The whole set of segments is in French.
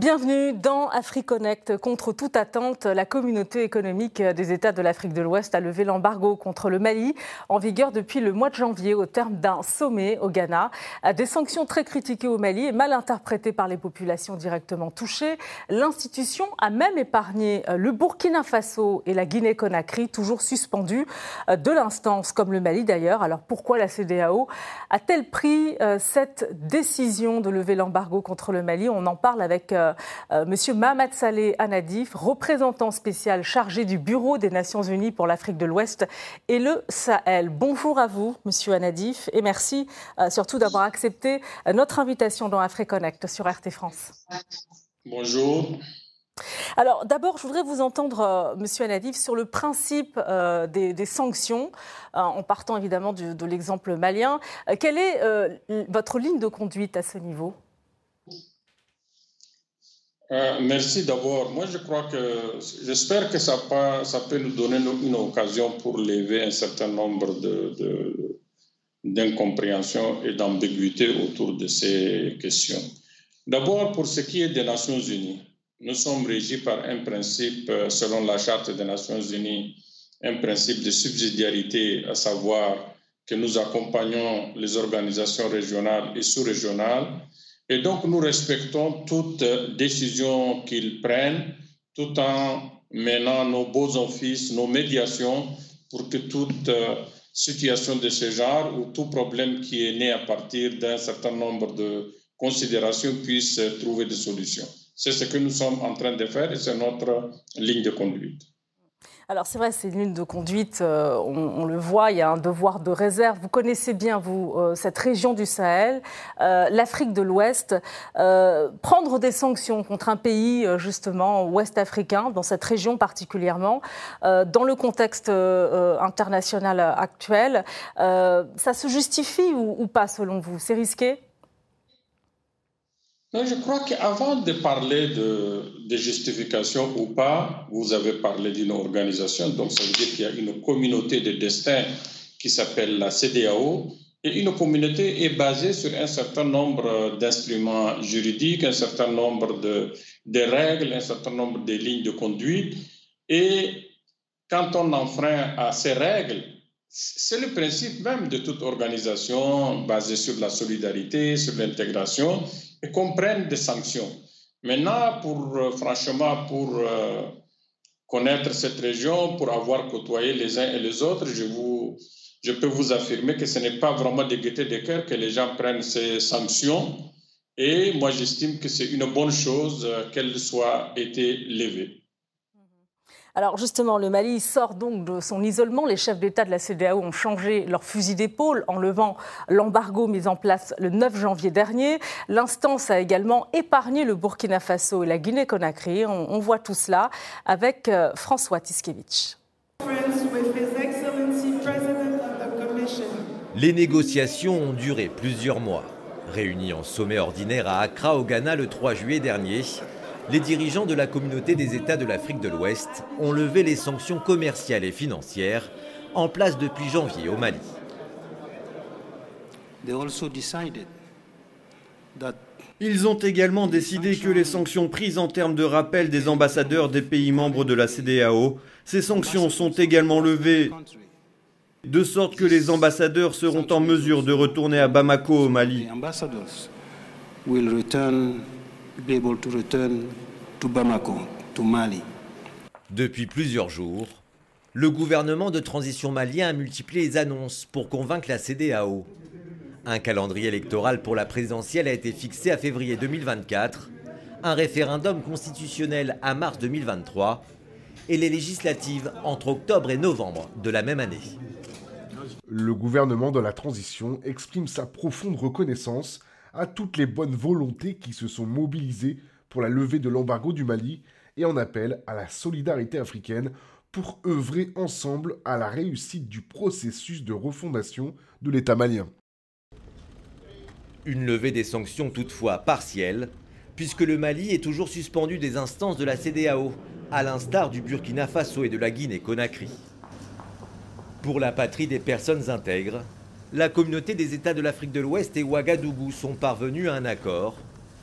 Bienvenue dans AfriConnect. Contre toute attente, la communauté économique des États de l'Afrique de l'Ouest a levé l'embargo contre le Mali en vigueur depuis le mois de janvier au terme d'un sommet au Ghana. Des sanctions très critiquées au Mali et mal interprétées par les populations directement touchées. L'institution a même épargné le Burkina Faso et la Guinée-Conakry, toujours suspendus de l'instance, comme le Mali d'ailleurs. Alors pourquoi la CDAO a-t-elle pris euh, cette décision de lever l'embargo contre le Mali? On en parle avec euh, Monsieur Mohamed Saleh Anadif, représentant spécial chargé du Bureau des Nations Unies pour l'Afrique de l'Ouest et le Sahel. Bonjour à vous, Monsieur Anadif, et merci euh, surtout d'avoir accepté notre invitation dans AfriConnect sur RT France. Bonjour. Alors d'abord, je voudrais vous entendre, euh, Monsieur Anadif, sur le principe euh, des, des, sanctions, euh, en partant évidemment de, de l'exemple malien. quelle est votre ligne de conduite à ce niveau? Euh, merci d'abord. Moi, je crois que j'espère que ça, peut nous donner une occasion pour lever un certain nombre d'incompréhensions et d'ambiguïtés autour de ces questions. D'abord, pour ce qui est des Nations Unies, nous sommes régis par un principe, euh, selon la Charte des Nations Unies, un principe de subsidiarité, à savoir que nous accompagnons les organisations régionales et sous-régionales et donc, nous respectons toute décision qu'ils prennent tout en menant nos beaux offices, nos médiations pour que toute euh, situation de ce genre ou tout problème qui est né à partir d'un certain nombre de considérations puisse trouver des solutions. C'est ce que nous sommes en train de faire et c'est notre ligne de conduite. Alors c'est vrai, c'est une ligne de conduite, euh, on, le voit, il y a un devoir de réserve. Vous connaissez bien, vous, euh, cette région du Sahel, euh, l'Afrique de l'Ouest. Prendre des sanctions contre un pays, justement, ouest africain, dans cette région particulièrement, dans le contexte international actuel, ça se justifie ou pas, selon vous? C'est risqué? Je crois qu'avant de parler de, de, justification ou pas, vous avez parlé d'une organisation, donc ça veut dire qu'il y a une communauté de destin qui s'appelle la CDAO, et une communauté est basée sur un certain nombre d'instruments juridiques, un certain nombre de, de, règles, un certain nombre de lignes de conduite, et quand on enfreint à ces règles, c'est le principe même de toute organisation basée sur la solidarité, sur l'intégration, et qu'on prenne des sanctions. Maintenant, pour, euh, franchement, pour euh, connaître cette région, pour avoir côtoyé les uns et les autres, je, vous, je peux vous affirmer que ce n'est pas vraiment de gaieté de cœur que les gens prennent ces sanctions. Et moi, j'estime que c'est une bonne chose euh, qu'elles soient été levées. Alors justement, le Mali sort donc de son isolement. Les chefs d'État de la CDAO ont changé leur fusil d'épaule en levant l'embargo mis en place le 9 janvier dernier. L'instance a également épargné le Burkina Faso et la Guinée-Conakry. On, voit tout cela avec euh, François Tiskevich. Les négociations ont duré plusieurs mois. Réunis en sommet ordinaire à Accra, au Ghana, le 3 juillet dernier, les dirigeants de la communauté des États de l'Afrique de l'Ouest ont levé les sanctions commerciales et financières en place depuis janvier au Mali. Ils ont également décidé que les sanctions prises en termes de rappel des ambassadeurs des pays membres de la CDAO, ces sanctions sont également levées de sorte que les ambassadeurs seront en mesure de retourner à Bamako au Mali. Be able to return to Bamako, to Mali. Depuis plusieurs jours, le gouvernement de transition malien a multiplié les annonces pour convaincre la CDAO. Un calendrier électoral pour la présidentielle a été fixé à février 2024, un référendum constitutionnel à mars 2023 et les législatives entre octobre et novembre de la même année. Le gouvernement de la transition exprime sa profonde reconnaissance à toutes les bonnes volontés qui se sont mobilisées pour la levée de l'embargo du Mali et en appelle à la solidarité africaine pour œuvrer ensemble à la réussite du processus de refondation de l'État malien. Une levée des sanctions toutefois partielle, puisque le Mali est toujours suspendu des instances de la CDAO, à l'instar du Burkina Faso et de la Guinée-Conakry. Pour la patrie des personnes intègres, la communauté des États de l'Afrique de l'Ouest et Ouagadougou sont parvenus à un accord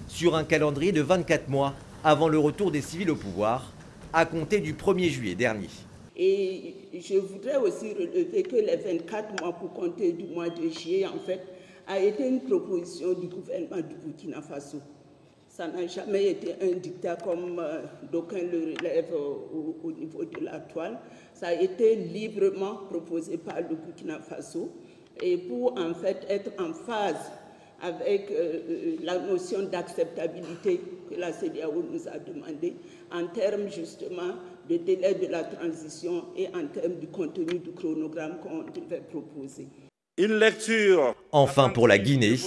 sur un calendrier de 24 mois avant le retour des civils au pouvoir, à compter du 1er juillet dernier. Et je voudrais aussi relever que les 24 mois pour compter du mois de juillet, en fait, a été une proposition du gouvernement du Burkina Faso. Ça n'a jamais été un dictat comme euh, d'aucuns le relèvent au, niveau de la toile. Ça a été librement proposé par le Burkina Faso et pour en fait être en phase avec euh, euh, la notion d'acceptabilité que la CDAO nous a demandé en termes justement de délai de la transition et en termes du contenu du chronogramme qu'on devait proposer. Une lecture. Enfin, pour la Guinée,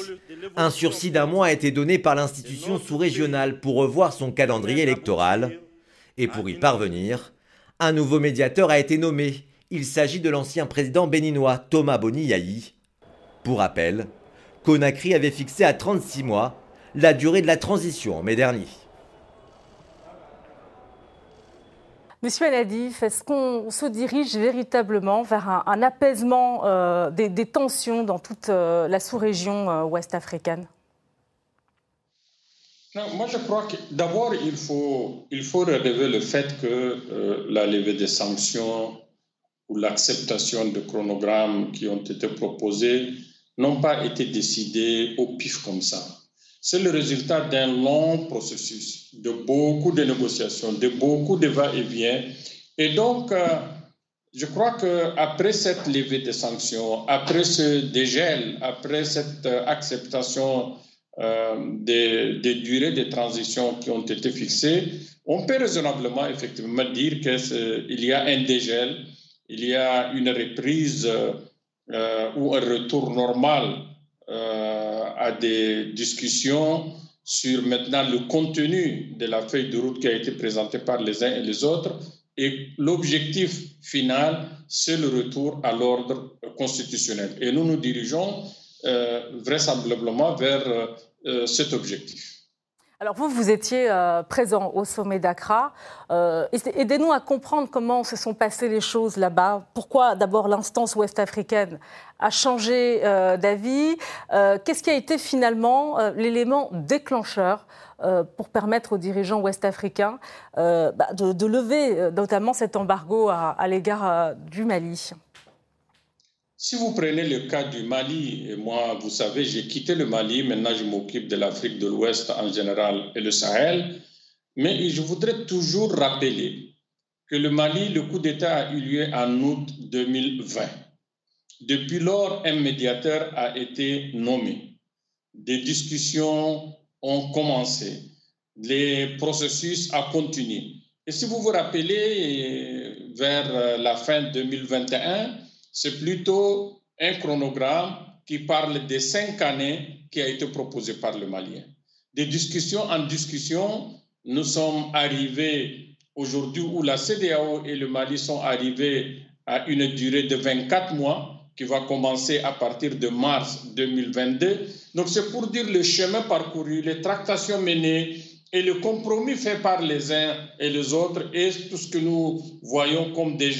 un sursis d'un mois a été donné par l'institution sous-régionale pour revoir son calendrier électoral. Et pour y parvenir, un nouveau médiateur a été nommé. Il s'agit de l'ancien président béninois Thomas Boni Pour rappel, Conakry avait fixé à 36 mois la durée de la transition en mai dernier. Monsieur Aladif, est-ce qu'on se dirige véritablement vers un, apaisement euh, des, tensions dans toute euh, la sous-région euh, ouest africaine? Moi, je crois que d'abord, il faut, il faut relever le fait que la levée des sanctions ou l'acceptation de chronogrammes qui ont été proposés n'ont pas été décidés au pif comme ça. C'est le résultat d'un long processus, de beaucoup de négociations, de beaucoup de va-et-vient. Et donc, euh, je crois qu'après cette levée des sanctions, après ce dégel, après cette euh, acceptation euh, des, des, durées de transition qui ont été fixées, on peut raisonnablement effectivement dire qu'il y a un dégel, il y a une reprise ou un retour normal à des discussions sur maintenant le contenu de la feuille de route qui a été présentée par les uns et les autres. Et l'objectif final, c'est le retour à l'ordre constitutionnel. Et nous nous dirigeons euh, vraisemblablement vers euh, cet objectif. Alors vous, vous étiez euh, présent au sommet d'Accra. Euh, aidez-nous à comprendre comment se sont passées les choses là-bas. Pourquoi d'abord l'instance ouest-africaine a changé euh, d'avis? Qu'est-ce qui a été finalement l'élément déclencheur pour permettre aux dirigeants ouest-africains bah, de, lever notamment cet embargo à l'égard du Mali? Si vous prenez le cas du Mali, et moi, vous savez, j'ai quitté le Mali, maintenant je m'occupe de l'Afrique de l'Ouest en général et le Sahel, mais je voudrais toujours rappeler que le Mali, le coup d'État a eu lieu en août 2020. Depuis lors, un médiateur a été nommé. Des discussions ont commencé. Les processus ont continué. Et si vous vous rappelez, vers la fin 2021, c'est plutôt un chronogramme qui parle des cinq années qui a été proposé par le Malien. Des discussions en discussion, nous sommes arrivés aujourd'hui où la CDAO et le Mali sont arrivés à une durée de 24 mois qui va commencer à partir de mars 2022. Donc c'est pour dire le chemin parcouru, les tractations menées et le compromis fait par les uns et les autres et tout ce que nous voyons comme des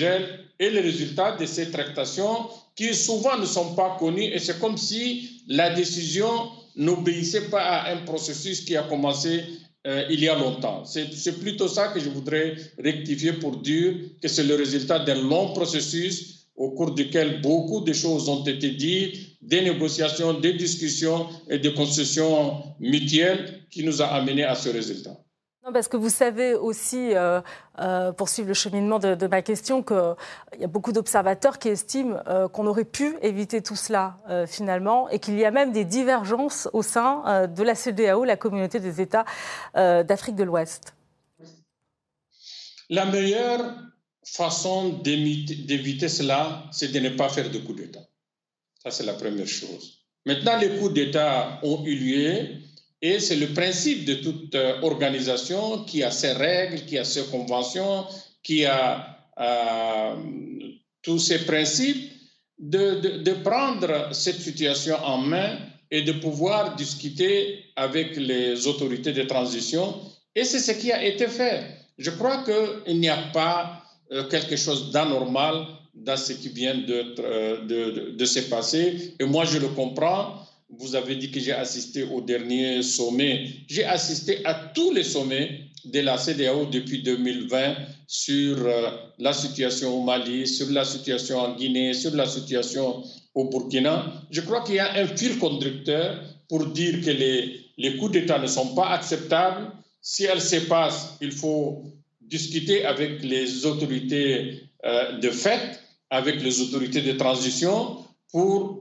et les résultats de ces tractations qui souvent ne sont pas connus et c'est comme si la décision n'obéissait pas à un processus qui a commencé euh, il y a longtemps. C'est plutôt ça que je voudrais rectifier pour dire que c'est le résultat d'un long processus au cours duquel beaucoup de choses ont été dites, des négociations, des discussions et des concessions mutuelles qui nous a amenés à ce résultat. Parce que vous savez aussi, euh, euh, pour suivre le cheminement de, ma question, qu'il y a beaucoup d'observateurs qui estiment euh, qu'on aurait pu éviter tout cela finalement et qu'il y a même des divergences au sein de la CDAO, la communauté des États d'Afrique de l'Ouest. La meilleure façon d'éviter cela, c'est de ne pas faire de coup d'État. Ça, c'est la première chose. Maintenant, les coups d'État ont eu lieu et c'est le principe de toute euh, organisation qui a ses règles, qui a ses conventions, qui a euh, tous ses principes, de, de, prendre cette situation en main et de pouvoir discuter avec les autorités de transition. Et c'est ce qui a été fait. Je crois qu'il n'y a pas euh, quelque chose d'anormal dans ce qui vient de, de, se passer. Et moi, je le comprends vous avez dit que j'ai assisté au dernier sommet. J'ai assisté à tous les sommets de la CDAO depuis 2020 sur euh, la situation au Mali, sur la situation en Guinée, sur la situation au Burkina. Je crois qu'il y a un fil conducteur pour dire que les, les coups d'État ne sont pas acceptables. Si elles se passent, il faut discuter avec les autorités euh, de fait, avec les autorités de transition, pour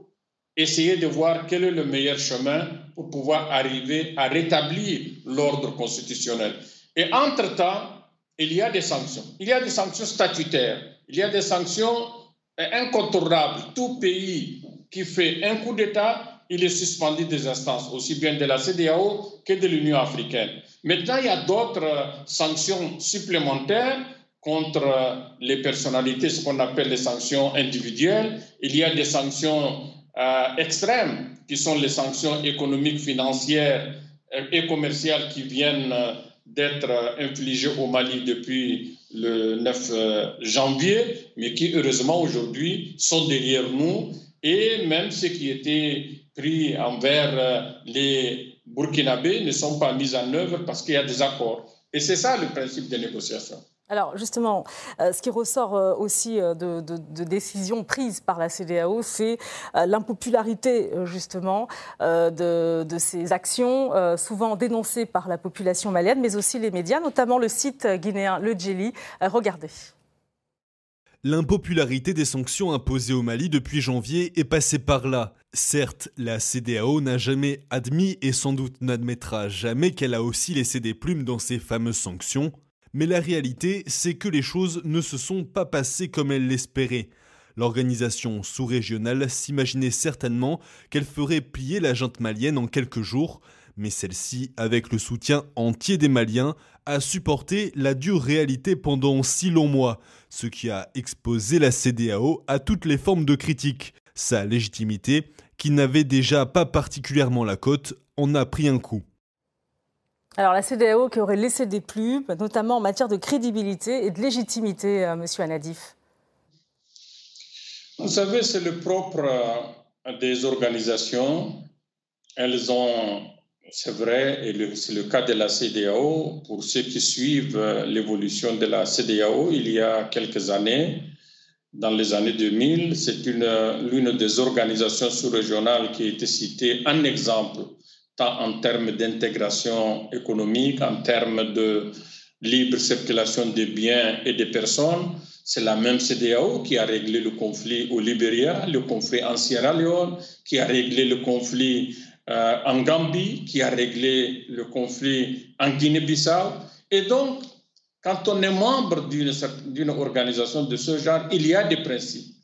essayer de voir quel est le meilleur chemin pour pouvoir arriver à rétablir l'ordre constitutionnel. Et entre-temps, il y a des sanctions. Il y a des sanctions statutaires. Il y a des sanctions euh, incontournables. Tout pays qui fait un coup d'État, il est suspendu des instances, aussi bien de la CDAO que de l'Union africaine. Maintenant, il y a d'autres euh, sanctions supplémentaires contre euh, les personnalités, ce qu'on appelle les sanctions individuelles. Il y a des sanctions extrêmes, qui sont les sanctions économiques, financières et commerciales qui viennent d'être infligés au Mali depuis le 9 euh, janvier, mais qui heureusement aujourd'hui sont derrière nous et même ceux qui étaient pris envers euh, les Burkinabés ne sont pas mis en œuvre parce qu'il y a des accords. Et c'est ça le principe des négociations. Alors justement, euh, ce qui ressort euh, aussi euh, de, décisions prises par la CDAO, c'est l'impopularité justement de, ces actions, souvent dénoncées par la population malienne, mais aussi les médias, notamment le site guinéen Le Djeli. regardez. L'impopularité des sanctions imposées au Mali depuis janvier est passée par là. Certes, la CDAO n'a jamais admis et sans doute n'admettra jamais qu'elle a aussi laissé des plumes dans ces fameuses sanctions, mais la réalité, c'est que les choses ne se sont pas passées comme elle l'espérait. L'organisation sous-régionale s'imaginait certainement qu'elle ferait plier la junte malienne en quelques jours, mais celle-ci, avec le soutien entier des Maliens, a supporté la dure réalité pendant six longs mois, ce qui a exposé la CDAO à toutes les formes de critiques. Sa légitimité, qui n'avait déjà pas particulièrement la cote, en a pris un coup. Alors la CDAO qui aurait laissé des plumes, notamment en matière de crédibilité et de légitimité, euh, Monsieur Anadif. Vous savez, c'est le propre euh, des organisations. Elles ont, c'est vrai, et c'est le cas de la CDAO. Pour ceux qui suivent euh, l'évolution de la CDAO, il y a quelques années, dans les années 2000, c'est l'une des organisations sous-régionales qui a été citée en exemple en termes d'intégration économique, en termes de libre circulation des biens et des personnes. C'est la même CDAO qui a réglé le conflit au Libéria, le conflit en Sierra Leone, qui a réglé le conflit euh, en Gambie, qui a réglé le conflit en Guinée-Bissau. Et donc, quand on est membre d'une organisation de ce genre, il y a des principes.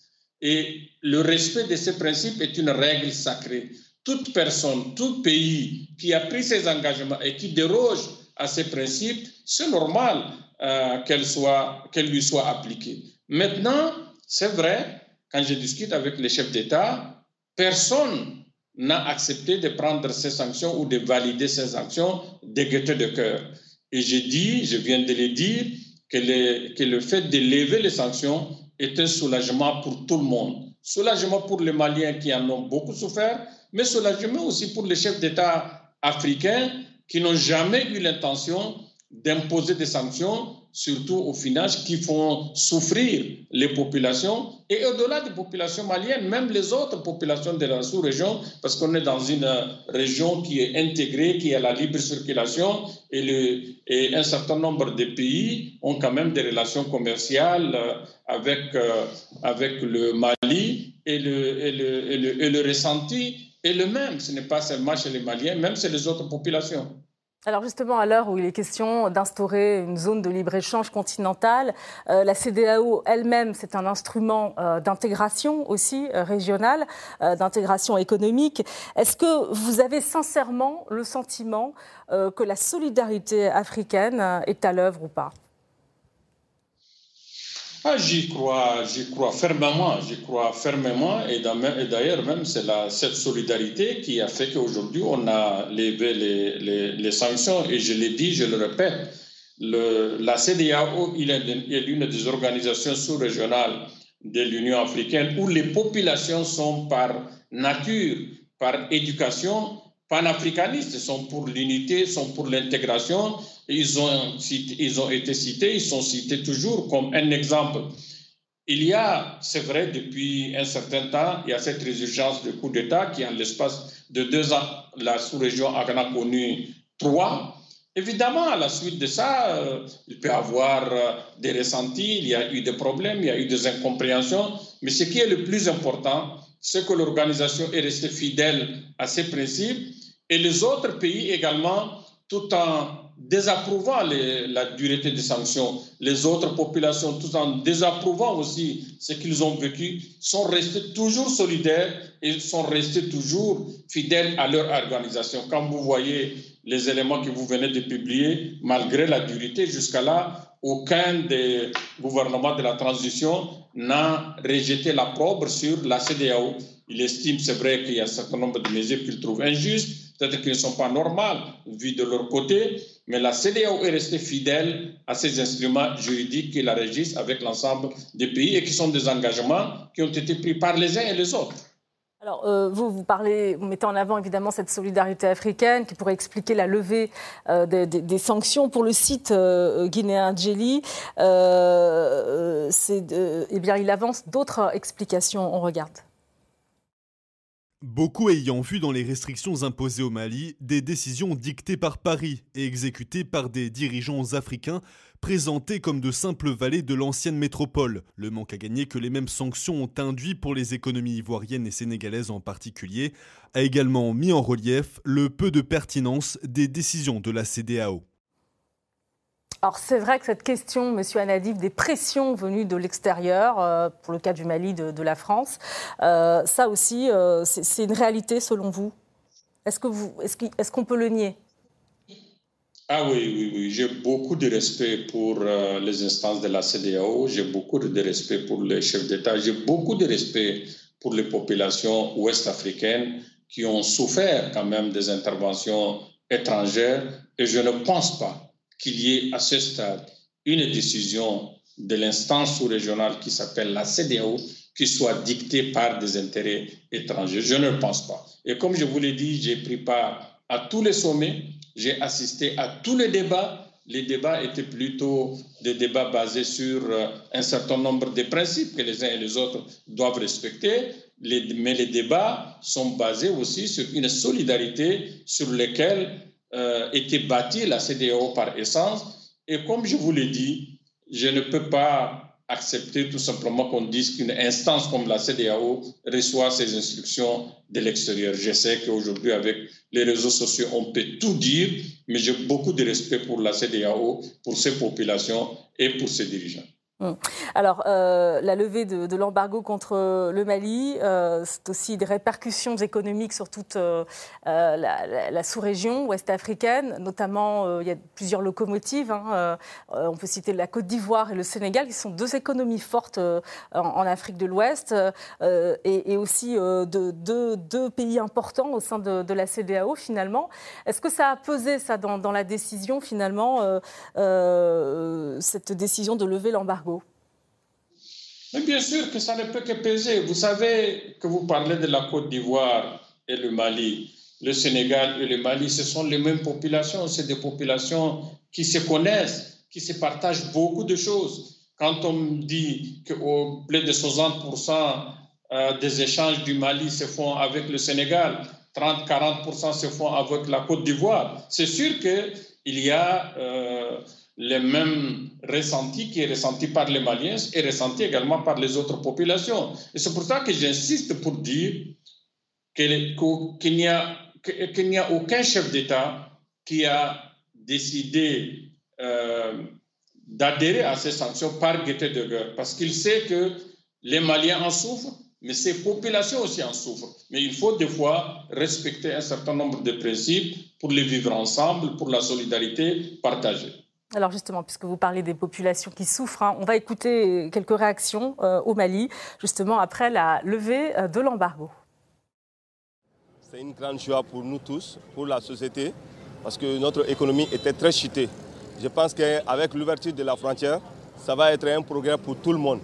Et le respect de ces principes est une règle sacrée toute personne, tout pays qui a pris ses engagements et qui déroge à ces principes, c'est normal euh, qu'elle lui soit appliquée. Maintenant, c'est vrai, quand je discute avec les chefs d'État, personne n'a accepté de prendre ces sanctions ou de valider ces sanctions gaieté de cœur. Et j'ai dit, je viens de le dire, que, que le fait de lever les sanctions est un soulagement pour tout le monde. Soulagement pour les Maliens qui en ont beaucoup souffert, mais soulagement aussi pour les chefs d'État africains qui n'ont jamais eu l'intention d'imposer des sanctions, surtout au final, qui font souffrir les populations. Et au-delà des populations maliennes, même les autres populations de la sous-région, parce qu'on est dans une région qui est intégrée, qui a la libre circulation et, et un certain nombre de pays ont quand même des relations commerciales avec, euh, avec le Mali et le, et le, et le, et le ressenti le même, ce n'est pas seulement chez les Maliens, même chez les autres populations. Alors justement, à l'heure où il est question d'instaurer une zone de libre-échange continentale, euh, la CDAO elle-même, c'est un instrument euh, d'intégration aussi euh, régionale, d'intégration économique. Est-ce que vous avez sincèrement le sentiment que la solidarité africaine est à l'œuvre ou pas? Ah, j'y crois, j'y crois fermement, j'y crois fermement, et d'ailleurs même c'est cette solidarité qui a fait qu'aujourd'hui on a levé les, sanctions, et je l'ai dit, je le répète, la CDAO est l'une des organisations sous-régionales de l'Union africaine où les populations sont par nature par éducation panafricanistes, sont pour l'unité, sont pour l'intégration. Ils ont, été cités, ils sont cités toujours comme un exemple. Il y a, c'est vrai, depuis un certain temps, il y a cette résurgence de coup d'État qui, en l'espace de deux ans, la sous-région a connu trois. Évidemment, à la suite de ça, euh, il peut y avoir euh, des ressentis, il y a eu des problèmes, il y a eu des incompréhensions, mais ce qui est le plus important, c'est que l'organisation est restée fidèle à ses principes et les autres pays également, tout en désapprouvant la dureté des sanctions, les autres populations, tout en désapprouvant aussi ce qu'ils ont vécu, sont restés toujours solidaires et sont restés toujours fidèles à leur organisation. Quand vous voyez les éléments que vous venez de publier, malgré la dureté, jusqu'à là, aucun des gouvernements de la transition n'a rejeté la probe sur la CDAO. Il estime, c'est vrai, qu'il y a un certain nombre de mesures qu'il trouve injustes, peut-être qu'elles ne sont pas normales vu de leur côté, mais la CDAO est restée fidèle à ces instruments juridiques qui la régissent avec l'ensemble des pays et qui sont des engagements qui ont été pris par les uns et les autres. Alors, euh, vous, vous parlez, vous mettez en avant évidemment cette solidarité africaine qui pourrait expliquer la levée euh, des, sanctions. Pour le site euh, guinéen Djeli, eh bien, il avance d'autres explications. On regarde. Beaucoup ayant vu dans les restrictions imposées au Mali des décisions dictées par Paris et exécutées par des dirigeants africains présentés comme de simples valets de l'ancienne métropole. Le manque à gagner que les mêmes sanctions ont induit pour les économies ivoiriennes et sénégalaises en particulier a également mis en relief le peu de pertinence des décisions de la CDAO. Alors c'est vrai que cette question, Monsieur Anadif, des pressions venues de l'extérieur, euh, pour le cas du Mali, de, la France, euh, ça aussi, euh, c'est une réalité selon vous? Est-ce qu'on peut le nier? Ah oui, oui, oui. J'ai beaucoup de respect pour les instances de la CDAO, j'ai beaucoup de respect pour les chefs d'État, j'ai beaucoup de respect pour les populations ouest-africaines qui ont souffert quand même des interventions étrangères et je ne pense pas qu'il y ait à ce stade une décision de l'instance sous-régionale qui s'appelle la CDAO qui soit dictée par des intérêts étrangers. Je ne le pense pas. Et comme je vous l'ai dit, j'ai pris part à tous les sommets, j'ai assisté à tous les débats. Les débats étaient plutôt des débats basés sur euh, un certain nombre de principes que les uns et les autres doivent respecter, mais les débats sont basés aussi sur une solidarité sur laquelle euh, était bâtie la CDAO par essence. Et comme je vous l'ai dit, je ne peux pas accepter tout simplement qu'on dise qu'une instance comme la CDAO reçoit ces instructions de l'extérieur. Je sais qu'aujourd'hui, avec les réseaux sociaux, on peut tout dire, mais j'ai beaucoup de respect pour la CDAO, pour ses populations et pour ses dirigeants. Hum. Alors, euh, la levée de, l'embargo contre le Mali, euh, c'est aussi des répercussions économiques sur toute euh, la, sous-région ouest africaine. Notamment, il y a plusieurs locomotives. Hein, on peut citer la Côte d'Ivoire et le Sénégal, qui sont deux économies fortes en, Afrique de l'Ouest, et, aussi deux pays importants au sein de, la CDAO, finalement. Est-ce que ça a pesé, ça, dans la décision, finalement, cette décision de lever l'embargo? Mais bien sûr que ça ne peut que peser. Vous savez que vous parlez de la Côte d'Ivoire et le Mali. Le Sénégal et le Mali, ce sont les mêmes populations. C'est des populations qui se connaissent, qui se partagent beaucoup de choses. Quand on dit que plus de 60% euh, des échanges du Mali se font avec le Sénégal, 30-40% se font avec la Côte d'Ivoire, c'est sûr qu'il y a euh, les mêmes ressentis qui est ressenti par les Maliens et ressenti également par les autres populations. Et c'est pour ça que j'insiste pour dire qu'il n'y a aucun chef d'État qui a décidé euh, d'adhérer à ces sanctions par gaieté de guerre, parce qu'il sait que les Maliens en souffrent, mais ces populations aussi en souffrent. Mais il faut des fois respecter un certain nombre de principes pour les vivre ensemble, pour la solidarité partagée. Alors justement, puisque vous parlez des populations qui souffrent, hein, on va écouter quelques réactions euh, au Mali, justement après la levée euh, de l'embargo. C'est une grande joie pour nous tous, pour la société, parce que notre économie était très chutée. Je pense qu'avec l'ouverture de la frontière, ça va être un progrès pour tout le monde,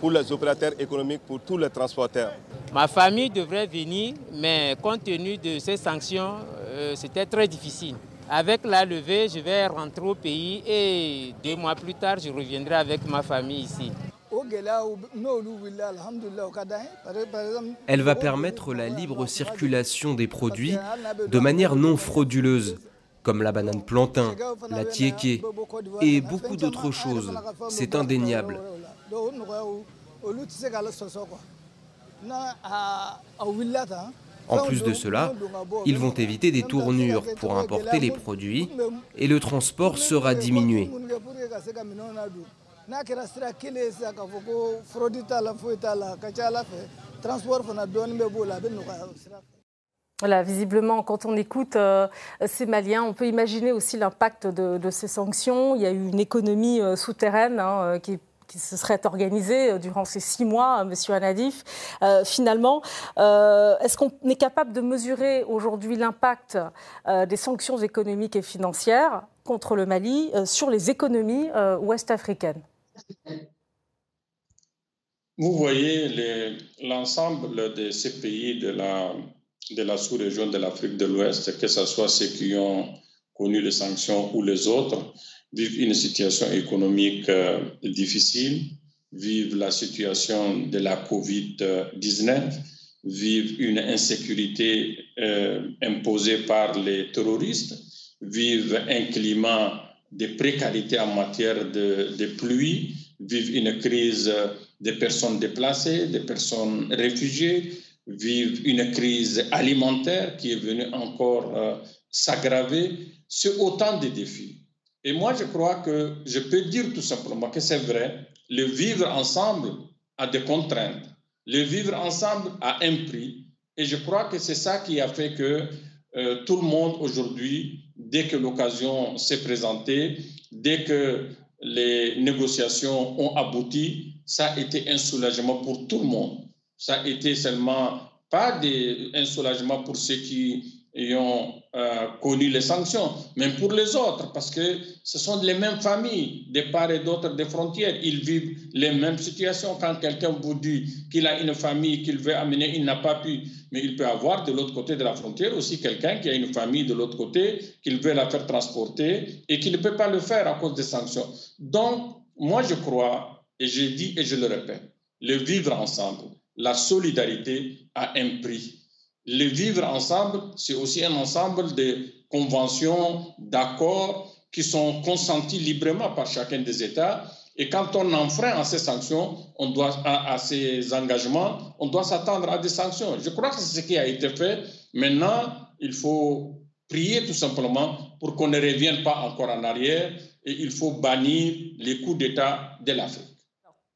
pour les opérateurs économiques, pour tous les transporteurs. Ma famille devrait venir, mais compte tenu de ces sanctions, euh, c'était très difficile. Avec la levée, je vais rentrer au pays et deux mois plus tard, je reviendrai avec ma famille ici. Elle va permettre la libre circulation des produits de manière non frauduleuse, comme la banane plantain, la tiéké et beaucoup d'autres choses. C'est indéniable. En plus de cela, ils vont éviter des tournures pour importer les produits et le transport sera diminué. Voilà, visiblement, quand on écoute euh, ces Maliens, on peut imaginer aussi l'impact de, ces sanctions. Il y a eu une économie euh, souterraine hein, euh, qui se serait organisée durant ces six mois, Monsieur Anadif. finalement, est-ce qu'on est capable de mesurer aujourd'hui l'impact des sanctions économiques et financières contre le Mali sur les économies ouest-africaines? Vous voyez l'ensemble de ces pays de la de la sous-région de l'Afrique de l'Ouest, que ce soit ceux qui ont connu les sanctions ou les autres, vivent une situation économique euh, difficile, vivent la situation de la COVID-19, vivent une insécurité euh, imposée par les terroristes, vivent un climat de précarité en matière de, de pluie, vivent une crise des personnes déplacées, des personnes réfugiées, vivent une crise alimentaire qui est venue encore euh, s'aggraver. C'est autant de défis. Et moi, je crois que je peux dire tout simplement que c'est vrai, le vivre ensemble a des contraintes. Le vivre ensemble a un prix. Et je crois que c'est ça qui a fait que euh, tout le monde aujourd'hui, dès que l'occasion s'est présentée, dès que les négociations ont abouti, ça a été un soulagement pour tout le monde ça a été seulement pas des, un soulagement pour ceux qui ont euh, connu les sanctions, mais pour les autres, parce que ce sont les mêmes familles, des part et d'autre des frontières. Ils vivent les mêmes situations. Quand quelqu'un vous dit qu'il a une famille qu'il veut amener, il n'a pas pu, mais il peut avoir de l'autre côté de la frontière aussi quelqu'un qui a une famille de l'autre côté, qu'il veut la faire transporter et qui ne peut pas le faire à cause des sanctions. Donc, moi, je crois, et je dis et je le répète, le vivre ensemble la solidarité a un prix. Le vivre ensemble, c'est aussi un ensemble de conventions, d'accords qui sont consentis librement par chacun des États. Et quand on enfreint à ces sanctions, on doit, à, ces engagements, on doit s'attendre à des sanctions. Je crois que c'est ce qui a été fait. Maintenant, il faut prier tout simplement pour qu'on ne revienne pas encore en arrière et il faut bannir les coups d'État de l'Afrique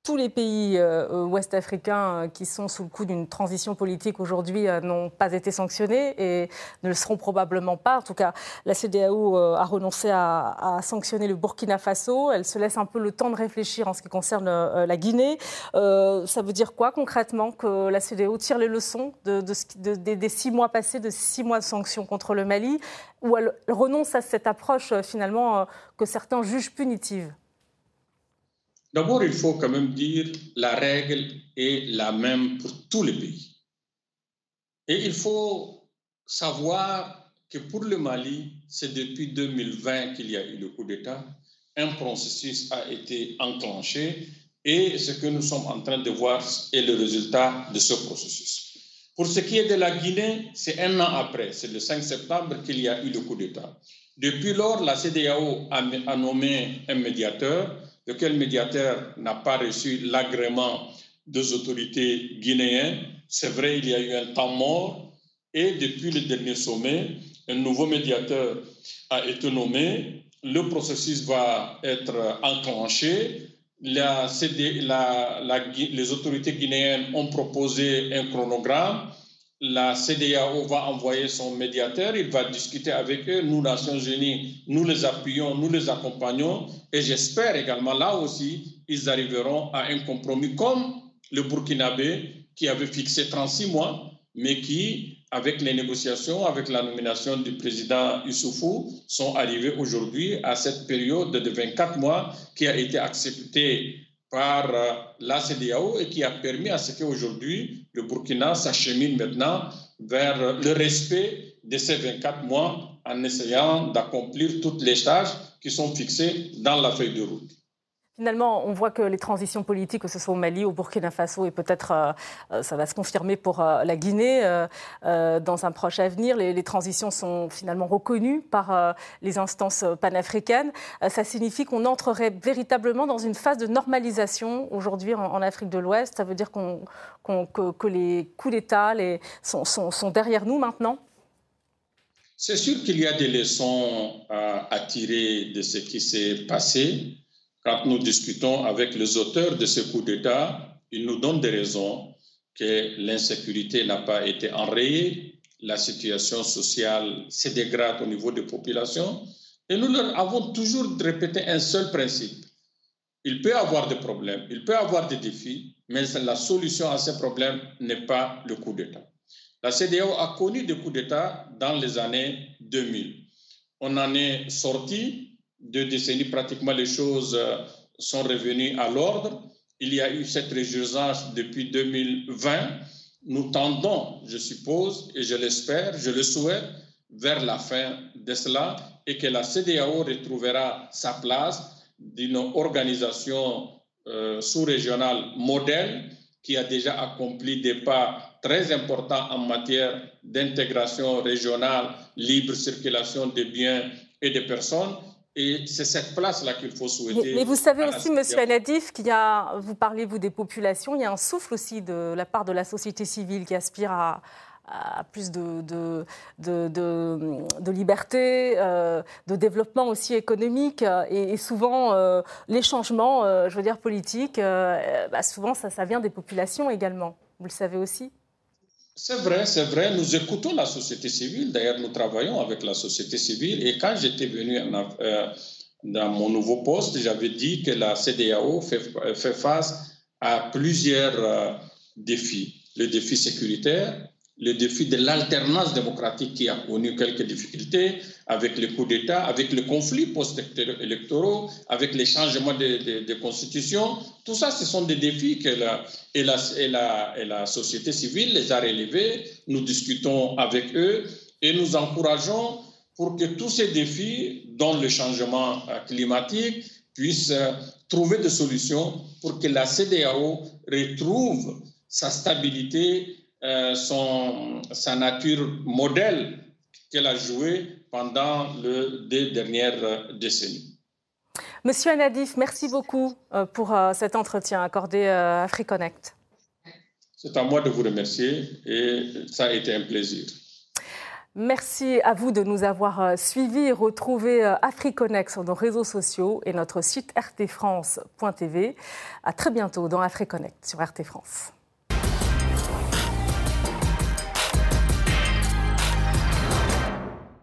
tous les pays euh, euh, ouest-africains euh, qui sont sous le coup d'une transition politique aujourd'hui n'ont pas été sanctionnés et ne le seront probablement pas. En tout cas, la CDAO a renoncé à, sanctionner le Burkina Faso. Elle se laisse un peu le temps de réfléchir en ce qui concerne la Guinée. ça veut dire quoi concrètement que la CDAO tire les leçons de, des six mois passés, de six mois de sanctions contre le Mali, ou elle renonce à cette approche finalement que certains jugent punitive? D'abord, il faut quand même dire la règle est la même pour tous les pays. Et il faut savoir que pour le Mali, c'est depuis 2020 qu'il y a eu le coup d'État. Un processus a été enclenché et ce que nous sommes en train de voir est le résultat de ce processus. Pour ce qui est de la Guinée, c'est un an après, c'est le 5 septembre qu'il y a eu le coup d'État. Depuis lors, la CDAO a nommé un médiateur lequel médiateur n'a pas reçu l'agrément des autorités guinéennes. C'est vrai, il y a eu un temps mort et depuis le dernier sommet, un nouveau médiateur a été nommé. Le processus va être enclenché. Les autorités guinéennes ont proposé un chronogramme la CDAO va envoyer son médiateur, il va discuter avec eux. Nous, Nations Unies, nous les appuyons, nous les accompagnons. Et j'espère également, là aussi, ils arriveront à un compromis comme le Burkinabé qui avait fixé 36 mois, mais qui, avec les négociations, avec la nomination du président Issoufou, sont arrivés aujourd'hui à cette période de 24 mois qui a été acceptée par la CDAO et qui a permis à ce qu'aujourd'hui, le Burkina s'achemine maintenant vers le respect de ces 24 mois en essayant d'accomplir toutes les tâches qui sont fixées dans la feuille de route. Finalement, on voit que les transitions politiques, que ce soit au Mali, au Burkina Faso, et peut-être euh, euh, ça va se confirmer pour euh, la Guinée dans un proche avenir, les, transitions sont finalement reconnues par les instances panafricaines. ça signifie qu'on entrerait véritablement dans une phase de normalisation aujourd'hui en, Afrique de l'Ouest. Ça veut dire qu'on, que, les coups d'État sont, sont, derrière nous maintenant? C'est sûr qu'il y a des leçons à tirer de ce qui s'est passé. Quand nous discutons avec les auteurs de ce coup d'État, ils nous donnent des raisons que l'insécurité n'a pas été enrayée, la situation sociale se dégrade au niveau des populations, et nous leur avons toujours répété un seul principe. Il peut y avoir des problèmes, il peut y avoir des défis, mais la solution à ces problèmes n'est pas le coup d'État. La CDAO a connu des coups d'État dans les années 2000. On en est sorti deux décennies, pratiquement les choses euh, sont revenues à l'ordre. Il y a eu cette réjouissance depuis 2020. Nous tendons, je suppose, et je l'espère, je le souhaite, vers la fin de cela et que la CDAO retrouvera sa place d'une organisation euh, sous-régionale modèle qui a déjà accompli des pas très importants en matière d'intégration régionale, libre circulation des biens et des personnes et c'est cette place-là qu'il faut souhaiter. Mais, vous savez aussi, Monsieur Anadif, qu'il y a, vous parlez vous des populations, il y a un souffle aussi de la part de la société civile qui aspire à, plus de, de, de, de liberté, euh, de développement aussi économique. Et, souvent, euh, les changements, euh, je veux dire, politiques, bah, souvent, ça, ça vient des populations également. Vous le savez aussi? C'est vrai, c'est vrai. Nous écoutons la société civile. D'ailleurs, nous travaillons avec la société civile. Et quand j'étais venu euh, dans mon nouveau poste, j'avais dit que la CDAO fait, fait face à plusieurs euh, défis. Le défi sécuritaire, le défi de l'alternance démocratique qui a connu quelques difficultés avec les coups d'État, avec le conflit post-électoraux, avec les changements de, constitution. Tout ça, ce sont des défis que la, la, société civile les a relevés. Nous discutons avec eux et nous encourageons pour que tous ces défis, dont le changement climatique, puissent euh, trouver des solutions pour que la CDAO retrouve sa stabilité euh, son, sa nature modèle qu'elle a jouée pendant les deux dernières décennies. Monsieur Anadif, merci beaucoup euh, pour euh, cet entretien accordé à AfriConnect. C'est à moi de vous remercier et ça a été un plaisir. Merci à vous de nous avoir suivis. Retrouvez AfriConnect sur nos réseaux sociaux et notre site rtfrance.tv. À très bientôt dans AfriConnect sur RT France.